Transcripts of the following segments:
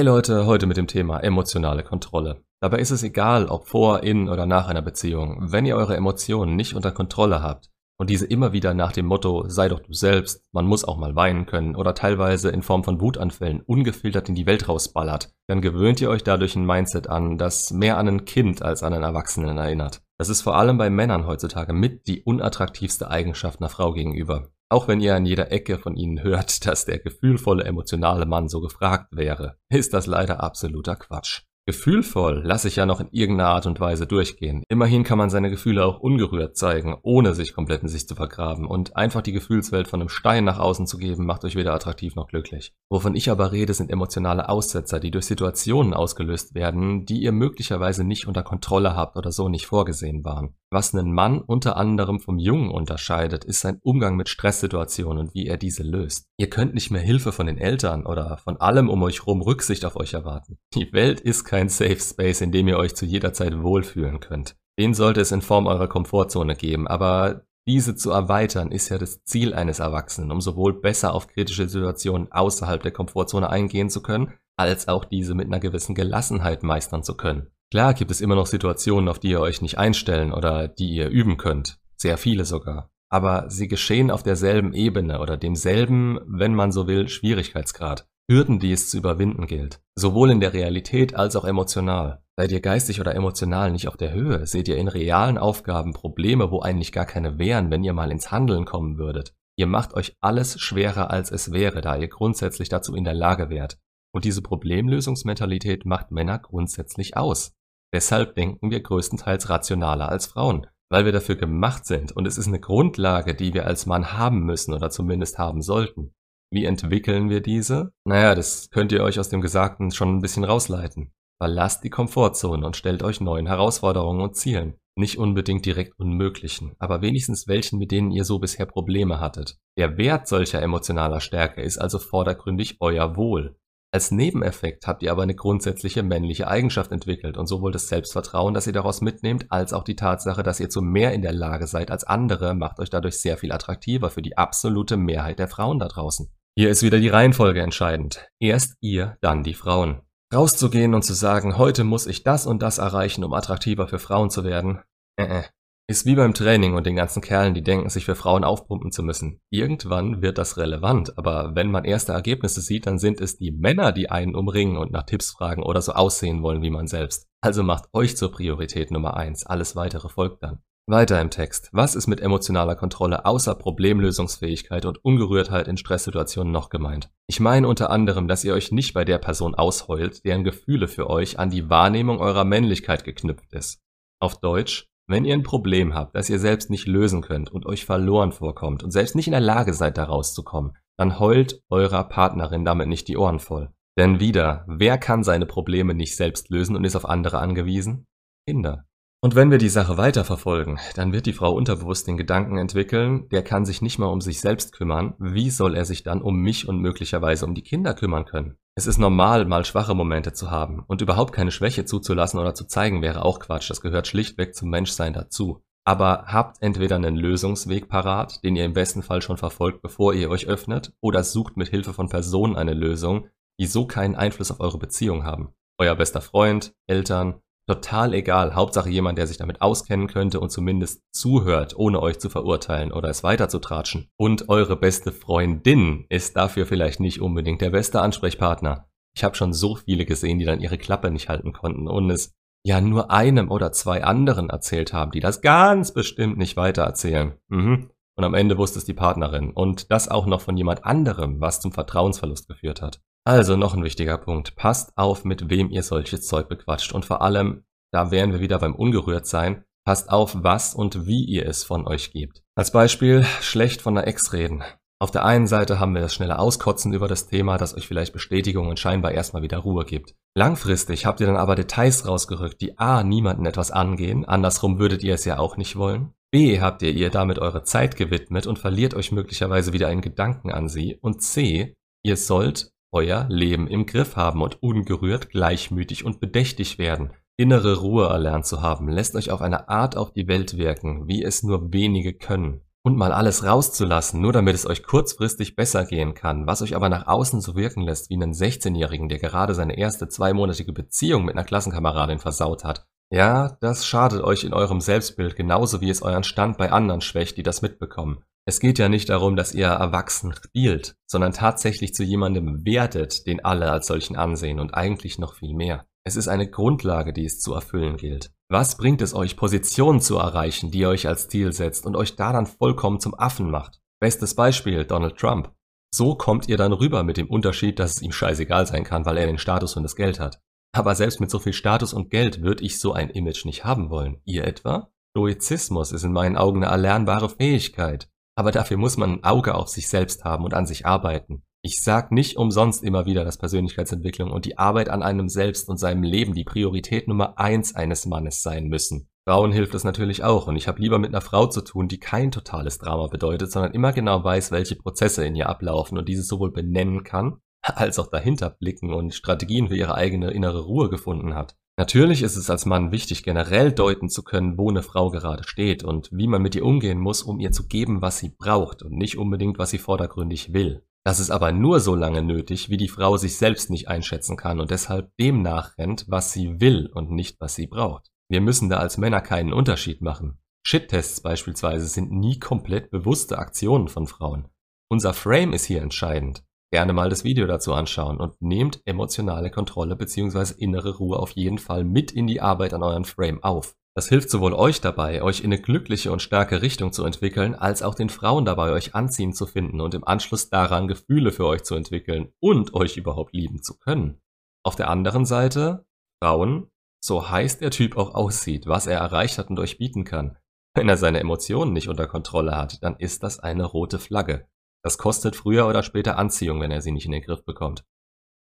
Hey Leute, heute mit dem Thema emotionale Kontrolle. Dabei ist es egal, ob vor, in oder nach einer Beziehung. Wenn ihr eure Emotionen nicht unter Kontrolle habt und diese immer wieder nach dem Motto sei doch du selbst, man muss auch mal weinen können oder teilweise in Form von Wutanfällen ungefiltert in die Welt rausballert, dann gewöhnt ihr euch dadurch ein Mindset an, das mehr an ein Kind als an einen Erwachsenen erinnert. Das ist vor allem bei Männern heutzutage mit die unattraktivste Eigenschaft einer Frau gegenüber. Auch wenn ihr an jeder Ecke von ihnen hört, dass der gefühlvolle, emotionale Mann so gefragt wäre, ist das leider absoluter Quatsch. Gefühlvoll lasse ich ja noch in irgendeiner Art und Weise durchgehen. Immerhin kann man seine Gefühle auch ungerührt zeigen, ohne sich komplett in sich zu vergraben. Und einfach die Gefühlswelt von einem Stein nach außen zu geben, macht euch weder attraktiv noch glücklich. Wovon ich aber rede, sind emotionale Aussetzer, die durch Situationen ausgelöst werden, die ihr möglicherweise nicht unter Kontrolle habt oder so nicht vorgesehen waren. Was einen Mann unter anderem vom Jungen unterscheidet, ist sein Umgang mit Stresssituationen und wie er diese löst. Ihr könnt nicht mehr Hilfe von den Eltern oder von allem um euch rum Rücksicht auf euch erwarten. Die Welt ist kein Safe Space, in dem ihr euch zu jeder Zeit wohlfühlen könnt. Den sollte es in Form eurer Komfortzone geben, aber diese zu erweitern ist ja das Ziel eines Erwachsenen, um sowohl besser auf kritische Situationen außerhalb der Komfortzone eingehen zu können, als auch diese mit einer gewissen Gelassenheit meistern zu können. Klar gibt es immer noch Situationen, auf die ihr euch nicht einstellen oder die ihr üben könnt. Sehr viele sogar. Aber sie geschehen auf derselben Ebene oder demselben, wenn man so will, Schwierigkeitsgrad. Hürden, die es zu überwinden gilt. Sowohl in der Realität als auch emotional. Seid ihr geistig oder emotional nicht auf der Höhe, seht ihr in realen Aufgaben Probleme, wo eigentlich gar keine wären, wenn ihr mal ins Handeln kommen würdet. Ihr macht euch alles schwerer, als es wäre, da ihr grundsätzlich dazu in der Lage wärt. Und diese Problemlösungsmentalität macht Männer grundsätzlich aus. Deshalb denken wir größtenteils rationaler als Frauen, weil wir dafür gemacht sind und es ist eine Grundlage, die wir als Mann haben müssen oder zumindest haben sollten. Wie entwickeln wir diese? Naja, das könnt ihr euch aus dem Gesagten schon ein bisschen rausleiten. Verlasst die Komfortzone und stellt euch neuen Herausforderungen und Zielen. Nicht unbedingt direkt unmöglichen, aber wenigstens welchen, mit denen ihr so bisher Probleme hattet. Der Wert solcher emotionaler Stärke ist also vordergründig euer Wohl. Als Nebeneffekt habt ihr aber eine grundsätzliche männliche Eigenschaft entwickelt und sowohl das Selbstvertrauen, das ihr daraus mitnehmt, als auch die Tatsache, dass ihr zu mehr in der Lage seid als andere, macht euch dadurch sehr viel attraktiver für die absolute Mehrheit der Frauen da draußen. Hier ist wieder die Reihenfolge entscheidend. Erst ihr, dann die Frauen. Rauszugehen und zu sagen, heute muss ich das und das erreichen, um attraktiver für Frauen zu werden, äh, äh, ist wie beim Training und den ganzen Kerlen, die denken, sich für Frauen aufpumpen zu müssen. Irgendwann wird das relevant, aber wenn man erste Ergebnisse sieht, dann sind es die Männer, die einen umringen und nach Tipps fragen oder so aussehen wollen wie man selbst. Also macht euch zur Priorität Nummer eins. Alles weitere folgt dann. Weiter im Text. Was ist mit emotionaler Kontrolle außer Problemlösungsfähigkeit und Ungerührtheit in Stresssituationen noch gemeint? Ich meine unter anderem, dass ihr euch nicht bei der Person ausheult, deren Gefühle für euch an die Wahrnehmung eurer Männlichkeit geknüpft ist. Auf Deutsch, wenn ihr ein Problem habt, das ihr selbst nicht lösen könnt und euch verloren vorkommt und selbst nicht in der Lage seid, da rauszukommen, dann heult eurer Partnerin damit nicht die Ohren voll. Denn wieder, wer kann seine Probleme nicht selbst lösen und ist auf andere angewiesen? Kinder. Und wenn wir die Sache weiterverfolgen, dann wird die Frau unterbewusst den Gedanken entwickeln, der kann sich nicht mal um sich selbst kümmern, wie soll er sich dann um mich und möglicherweise um die Kinder kümmern können? Es ist normal, mal schwache Momente zu haben und überhaupt keine Schwäche zuzulassen oder zu zeigen wäre auch Quatsch, das gehört schlichtweg zum Menschsein dazu. Aber habt entweder einen Lösungsweg parat, den ihr im besten Fall schon verfolgt, bevor ihr euch öffnet, oder sucht mit Hilfe von Personen eine Lösung, die so keinen Einfluss auf eure Beziehung haben. Euer bester Freund, Eltern, total egal. Hauptsache jemand, der sich damit auskennen könnte und zumindest zuhört, ohne euch zu verurteilen oder es weiterzutratschen. Und eure beste Freundin ist dafür vielleicht nicht unbedingt der beste Ansprechpartner. Ich habe schon so viele gesehen, die dann ihre Klappe nicht halten konnten und es ja nur einem oder zwei anderen erzählt haben, die das ganz bestimmt nicht weitererzählen. Mhm. Und am Ende wusste es die Partnerin. Und das auch noch von jemand anderem, was zum Vertrauensverlust geführt hat. Also noch ein wichtiger Punkt. Passt auf, mit wem ihr solches Zeug bequatscht. Und vor allem, da wären wir wieder beim Ungerührtsein, passt auf, was und wie ihr es von euch gebt. Als Beispiel, schlecht von einer Ex reden. Auf der einen Seite haben wir das schnelle Auskotzen über das Thema, das euch vielleicht Bestätigung und scheinbar erstmal wieder Ruhe gibt. Langfristig habt ihr dann aber Details rausgerückt, die a. niemanden etwas angehen, andersrum würdet ihr es ja auch nicht wollen. B. habt ihr ihr damit eure Zeit gewidmet und verliert euch möglicherweise wieder einen Gedanken an sie. Und C. ihr sollt euer Leben im Griff haben und ungerührt, gleichmütig und bedächtig werden. Innere Ruhe erlernt zu haben, lässt euch auf eine Art auf die Welt wirken, wie es nur wenige können. und mal alles rauszulassen, nur damit es euch kurzfristig besser gehen kann, was euch aber nach außen so wirken lässt wie einen 16-Jährigen, der gerade seine erste zweimonatige Beziehung mit einer Klassenkameradin versaut hat. Ja, das schadet euch in eurem Selbstbild genauso wie es euren Stand bei anderen schwächt, die das mitbekommen. Es geht ja nicht darum, dass ihr erwachsen spielt, sondern tatsächlich zu jemandem werdet, den alle als solchen ansehen und eigentlich noch viel mehr. Es ist eine Grundlage, die es zu erfüllen gilt. Was bringt es euch, Positionen zu erreichen, die ihr euch als Ziel setzt und euch da dann vollkommen zum Affen macht? Bestes Beispiel Donald Trump. So kommt ihr dann rüber mit dem Unterschied, dass es ihm scheißegal sein kann, weil er den Status und das Geld hat. Aber selbst mit so viel Status und Geld würde ich so ein Image nicht haben wollen. Ihr etwa? Stoizismus ist in meinen Augen eine erlernbare Fähigkeit. Aber dafür muss man ein Auge auf sich selbst haben und an sich arbeiten. Ich sag nicht umsonst immer wieder, dass Persönlichkeitsentwicklung und die Arbeit an einem selbst und seinem Leben die Priorität Nummer eins eines Mannes sein müssen. Frauen hilft es natürlich auch und ich habe lieber mit einer Frau zu tun, die kein totales Drama bedeutet, sondern immer genau weiß, welche Prozesse in ihr ablaufen und diese sowohl benennen kann, als auch dahinter blicken und Strategien für ihre eigene innere Ruhe gefunden hat. Natürlich ist es als Mann wichtig, generell deuten zu können, wo eine Frau gerade steht und wie man mit ihr umgehen muss, um ihr zu geben, was sie braucht und nicht unbedingt, was sie vordergründig will. Das ist aber nur so lange nötig, wie die Frau sich selbst nicht einschätzen kann und deshalb dem nachrennt, was sie will und nicht, was sie braucht. Wir müssen da als Männer keinen Unterschied machen. Shit-Tests beispielsweise sind nie komplett bewusste Aktionen von Frauen. Unser Frame ist hier entscheidend. Gerne mal das Video dazu anschauen und nehmt emotionale Kontrolle bzw. innere Ruhe auf jeden Fall mit in die Arbeit an euren Frame auf. Das hilft sowohl euch dabei, euch in eine glückliche und starke Richtung zu entwickeln, als auch den Frauen dabei, euch anziehen zu finden und im Anschluss daran Gefühle für euch zu entwickeln und euch überhaupt lieben zu können. Auf der anderen Seite, Frauen, so heiß der Typ auch aussieht, was er erreicht hat und euch bieten kann. Wenn er seine Emotionen nicht unter Kontrolle hat, dann ist das eine rote Flagge. Das kostet früher oder später Anziehung, wenn er sie nicht in den Griff bekommt.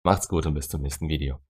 Macht's gut und bis zum nächsten Video.